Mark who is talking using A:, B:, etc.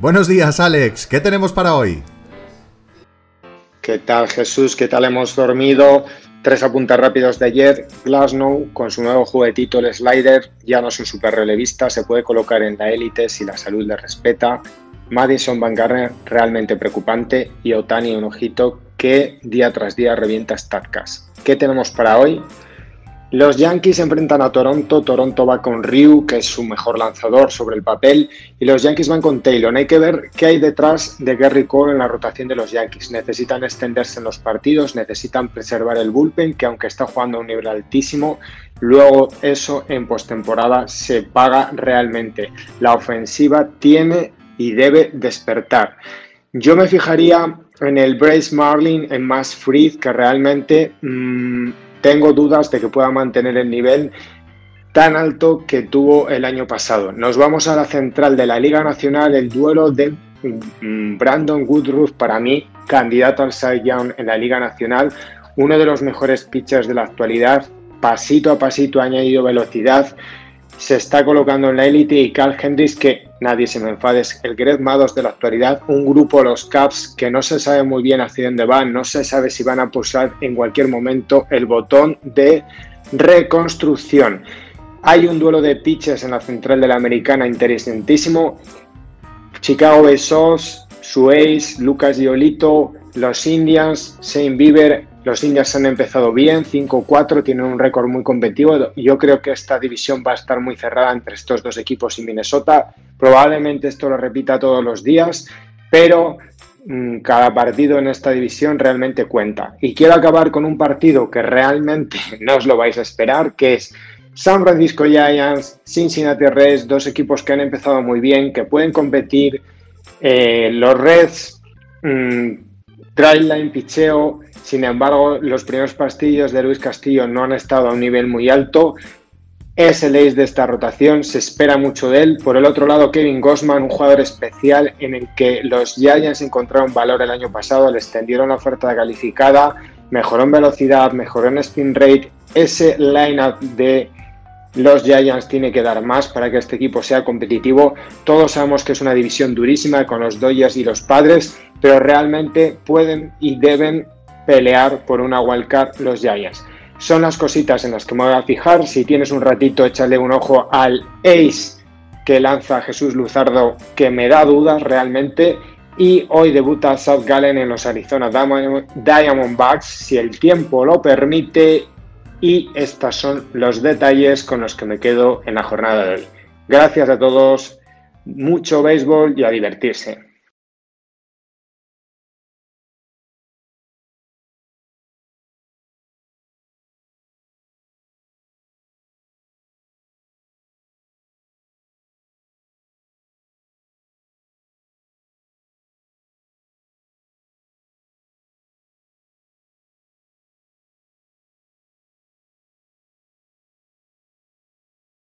A: Buenos días, Alex. ¿Qué tenemos para hoy?
B: ¿Qué tal, Jesús? ¿Qué tal hemos dormido? Tres apuntes rápidos de ayer. Glasnow, con su nuevo juguetito, el slider, ya no es un super relevista, se puede colocar en la élite si la salud le respeta. Madison Van Garner, realmente preocupante. Y Otani, un ojito que día tras día revienta Statcast. ¿Qué tenemos para hoy? Los Yankees enfrentan a Toronto, Toronto va con Ryu, que es su mejor lanzador sobre el papel, y los Yankees van con Taylor. Hay que ver qué hay detrás de Gary Cole en la rotación de los Yankees. Necesitan extenderse en los partidos, necesitan preservar el bullpen, que aunque está jugando a un nivel altísimo, luego eso en postemporada se paga realmente. La ofensiva tiene y debe despertar. Yo me fijaría en el Brace Marlin, en Mass Freed, que realmente mmm, tengo dudas de que pueda mantener el nivel tan alto que tuvo el año pasado. Nos vamos a la central de la Liga Nacional, el duelo de mm, Brandon Woodruff, para mí, candidato al Cy Young en la Liga Nacional, uno de los mejores pitchers de la actualidad, pasito a pasito ha añadido velocidad, se está colocando en la élite y Carl Hendricks, que nadie se me enfade, es el Greg Mados de la actualidad, un grupo, los Caps, que no se sabe muy bien hacia dónde van, no se sabe si van a pulsar en cualquier momento el botón de reconstrucción. Hay un duelo de pitches en la central de la americana interesantísimo. Chicago Bay Sox, su ace, Lucas Giolito, los Indians, Saint Bieber, los Indians han empezado bien, 5-4, tienen un récord muy competitivo. Yo creo que esta división va a estar muy cerrada entre estos dos equipos y Minnesota. Probablemente esto lo repita todos los días, pero mmm, cada partido en esta división realmente cuenta. Y quiero acabar con un partido que realmente no os lo vais a esperar, que es San Francisco Giants, Cincinnati Reds, dos equipos que han empezado muy bien, que pueden competir. Eh, los Reds, mmm, line, picheo, sin embargo, los primeros pastillos de Luis Castillo no han estado a un nivel muy alto. Es el ace de esta rotación, se espera mucho de él. Por el otro lado, Kevin Gossman, un jugador especial en el que los Giants encontraron valor el año pasado, le extendieron la oferta calificada, mejoró en velocidad, mejoró en spin rate. Ese lineup de los Giants tiene que dar más para que este equipo sea competitivo. Todos sabemos que es una división durísima con los Dodgers y los Padres, pero realmente pueden y deben pelear por una wildcard los Giants. Son las cositas en las que me voy a fijar. Si tienes un ratito, échale un ojo al ace que lanza Jesús Luzardo, que me da dudas realmente. Y hoy debuta South Gallen en los Arizona Diamondbacks, si el tiempo lo permite. Y estos son los detalles con los que me quedo en la jornada de hoy. Gracias a todos, mucho béisbol y a divertirse.